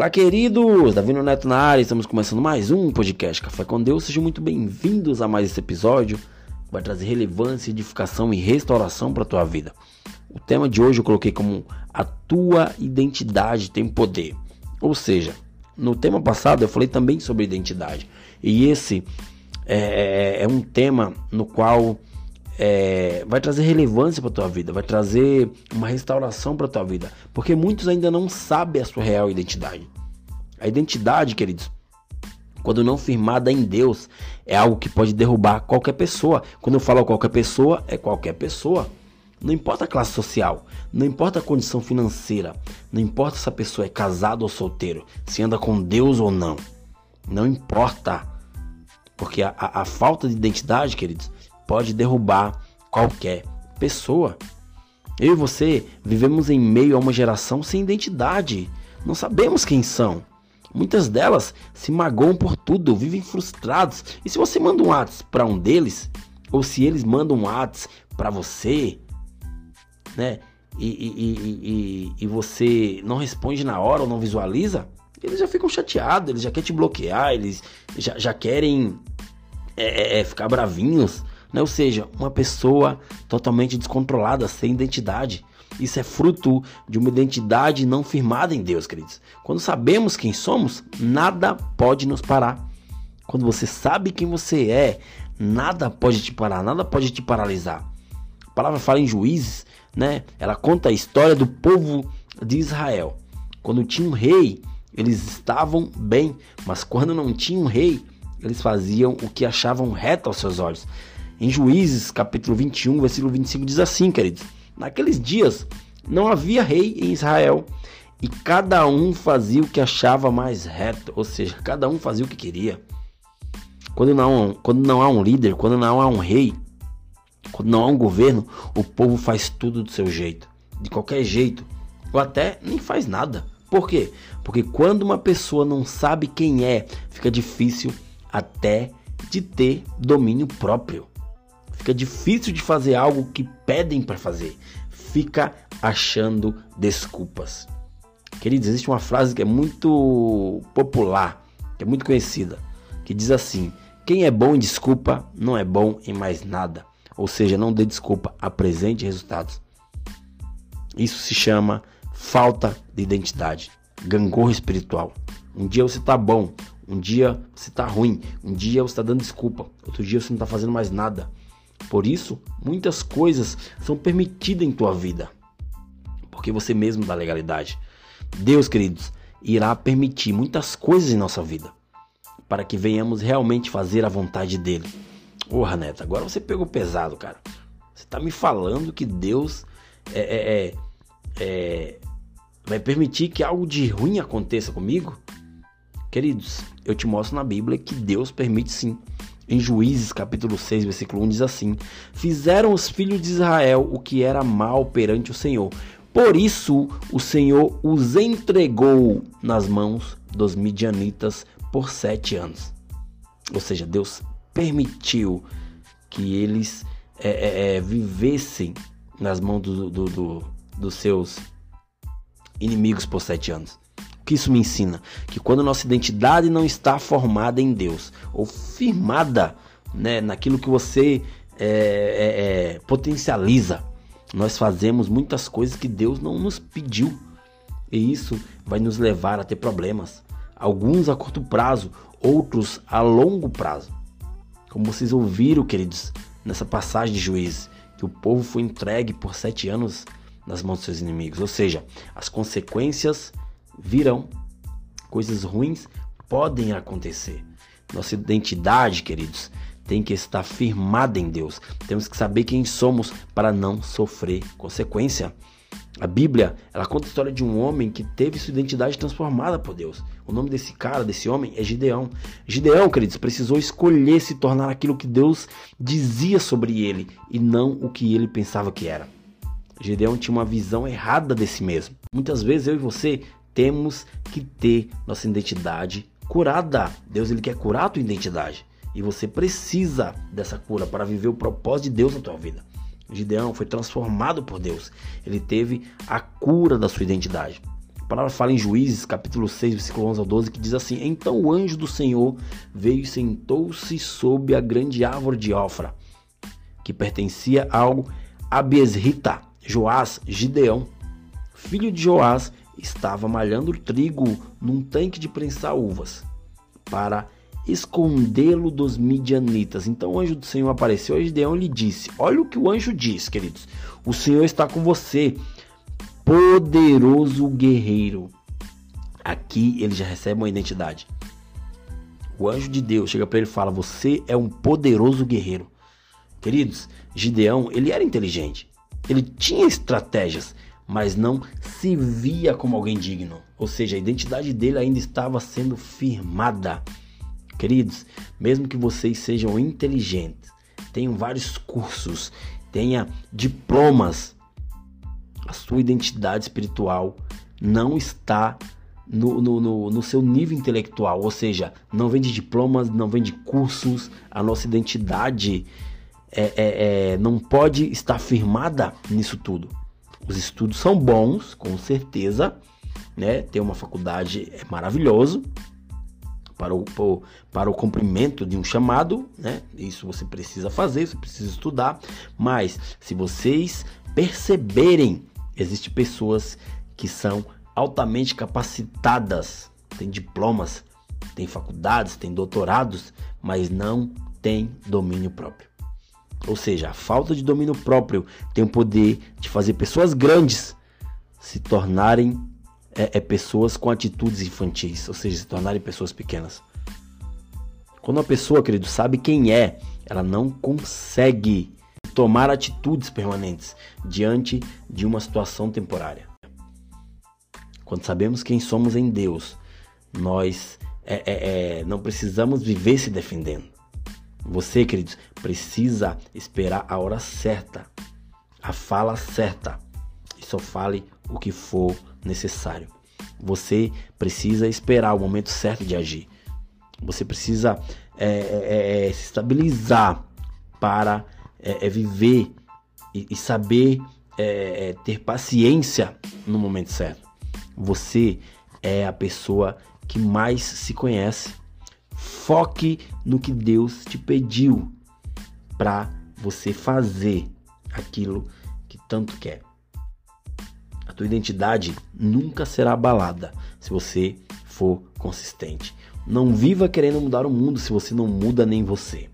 Olá, queridos! Davi Neto na área, estamos começando mais um podcast Café com Deus. Sejam muito bem-vindos a mais esse episódio que vai trazer relevância, edificação e restauração para a tua vida. O tema de hoje eu coloquei como a tua identidade tem poder. Ou seja, no tema passado eu falei também sobre identidade. E esse é, é, é um tema no qual é, vai trazer relevância para tua vida, vai trazer uma restauração para tua vida, porque muitos ainda não sabem a sua real identidade. A identidade, queridos, quando não firmada em Deus, é algo que pode derrubar qualquer pessoa. Quando eu falo qualquer pessoa, é qualquer pessoa. Não importa a classe social, não importa a condição financeira, não importa se a pessoa é casada ou solteiro, se anda com Deus ou não. Não importa. Porque a, a, a falta de identidade, queridos, pode derrubar qualquer pessoa. Eu e você vivemos em meio a uma geração sem identidade. Não sabemos quem são. Muitas delas se magoam por tudo, vivem frustrados. E se você manda um WhatsApp para um deles, ou se eles mandam um WhatsApp para você, né? E, e, e, e, você não responde na hora ou não visualiza, eles já ficam chateados, eles já querem te bloquear, eles já, já querem é, é, é ficar bravinhos. Né? Ou seja, uma pessoa totalmente descontrolada, sem identidade. Isso é fruto de uma identidade não firmada em Deus, queridos. Quando sabemos quem somos, nada pode nos parar. Quando você sabe quem você é, nada pode te parar, nada pode te paralisar. A palavra fala em Juízes, né? Ela conta a história do povo de Israel. Quando tinha um rei, eles estavam bem, mas quando não tinha um rei, eles faziam o que achavam reto aos seus olhos. Em Juízes, capítulo 21, versículo 25, diz assim, queridos: Naqueles dias não havia rei em Israel, e cada um fazia o que achava mais reto, ou seja, cada um fazia o que queria. Quando não, quando não há um líder, quando não há um rei, quando não há um governo, o povo faz tudo do seu jeito, de qualquer jeito, ou até nem faz nada. Por quê? Porque quando uma pessoa não sabe quem é, fica difícil até de ter domínio próprio. Fica difícil de fazer algo que pedem para fazer. Fica achando desculpas. Queridos, existe uma frase que é muito popular, que é muito conhecida, que diz assim: quem é bom em desculpa não é bom em mais nada. Ou seja, não dê desculpa, apresente resultados. Isso se chama falta de identidade, gangorra espiritual. Um dia você tá bom, um dia você tá ruim, um dia você tá dando desculpa, outro dia você não tá fazendo mais nada. Por isso, muitas coisas são permitidas em tua vida, porque você mesmo dá legalidade. Deus, queridos, irá permitir muitas coisas em nossa vida para que venhamos realmente fazer a vontade dele. Porra, Neto, agora você pegou pesado, cara. Você tá me falando que Deus é, é, é, é, vai permitir que algo de ruim aconteça comigo? Queridos, eu te mostro na Bíblia que Deus permite sim. Em Juízes, capítulo 6, versículo 1 diz assim: Fizeram os filhos de Israel o que era mal perante o Senhor. Por isso o Senhor os entregou nas mãos dos midianitas por sete anos. Ou seja, Deus permitiu que eles é, é, é vivessem nas mãos do, do, do, dos seus inimigos por sete anos que isso me ensina? Que quando nossa identidade não está formada em Deus, ou firmada né, naquilo que você é, é, é, potencializa, nós fazemos muitas coisas que Deus não nos pediu. E isso vai nos levar a ter problemas. Alguns a curto prazo, outros a longo prazo. Como vocês ouviram, queridos, nessa passagem de juízes, que o povo foi entregue por sete anos nas mãos dos seus inimigos. Ou seja, as consequências virão. Coisas ruins podem acontecer. Nossa identidade, queridos, tem que estar firmada em Deus. Temos que saber quem somos para não sofrer consequência. A Bíblia, ela conta a história de um homem que teve sua identidade transformada por Deus. O nome desse cara, desse homem, é Gideão. Gideão, queridos, precisou escolher se tornar aquilo que Deus dizia sobre ele e não o que ele pensava que era. Gideão tinha uma visão errada de si mesmo. Muitas vezes eu e você temos que ter nossa identidade curada. Deus ele quer curar a tua identidade. E você precisa dessa cura para viver o propósito de Deus na tua vida. Gideão foi transformado por Deus. Ele teve a cura da sua identidade. palavra fala em Juízes, capítulo 6, versículo 11 ao 12, que diz assim: Então o anjo do Senhor veio e sentou-se sob a grande árvore de Ofra, que pertencia ao Abiesrita, Joás, Gideão. Filho de Joás, estava malhando trigo num tanque de prensar uvas, para escondê-lo dos midianitas. Então o anjo do Senhor apareceu a Gideão e lhe disse: Olha o que o anjo diz, queridos. O Senhor está com você, poderoso guerreiro. Aqui ele já recebe uma identidade. O anjo de Deus chega para ele e fala: Você é um poderoso guerreiro. Queridos, Gideão, ele era inteligente. Ele tinha estratégias, mas não se via como alguém digno. Ou seja, a identidade dele ainda estava sendo firmada. Queridos, mesmo que vocês sejam inteligentes, tenham vários cursos, tenha diplomas, a sua identidade espiritual não está no, no, no, no, seu nível intelectual, ou seja, não vem de diplomas, não vem de cursos, a nossa identidade é, é, é, não pode estar firmada nisso tudo. Os estudos são bons, com certeza, né? Ter uma faculdade é maravilhoso, para o, para o cumprimento de um chamado, né? Isso você precisa fazer, você precisa estudar. Mas se vocês perceberem, existem pessoas que são altamente capacitadas, têm diplomas, têm faculdades, têm doutorados, mas não têm domínio próprio. Ou seja, a falta de domínio próprio tem o poder de fazer pessoas grandes se tornarem é, é pessoas com atitudes infantis, ou seja, se tornarem pessoas pequenas. Quando uma pessoa, querido, sabe quem é, ela não consegue tomar atitudes permanentes diante de uma situação temporária. Quando sabemos quem somos em Deus, nós é, é, é, não precisamos viver se defendendo. Você, queridos, precisa esperar a hora certa, a fala certa, e só fale o que for necessário. Você precisa esperar o momento certo de agir. Você precisa é, é, é se estabilizar para é, é viver e, e saber é, ter paciência no momento certo. Você é a pessoa que mais se conhece. Foque no que Deus te pediu para você fazer aquilo que tanto quer tua identidade nunca será abalada se você for consistente. Não viva querendo mudar o mundo se você não muda nem você.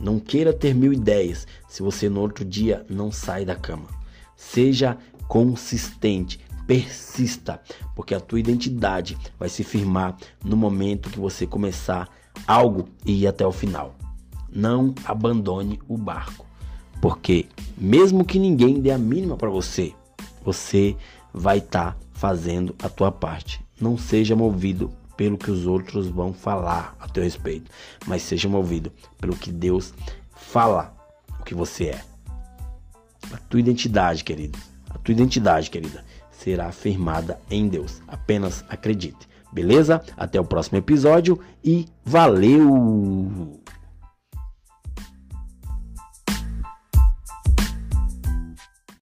Não queira ter mil ideias se você no outro dia não sai da cama. Seja consistente, persista, porque a tua identidade vai se firmar no momento que você começar algo e ir até o final. Não abandone o barco, porque mesmo que ninguém dê a mínima para você, você vai estar tá fazendo a tua parte. Não seja movido pelo que os outros vão falar a teu respeito, mas seja movido pelo que Deus fala o que você é. A tua identidade, querido, a tua identidade, querida, será afirmada em Deus. Apenas acredite. Beleza? Até o próximo episódio e valeu!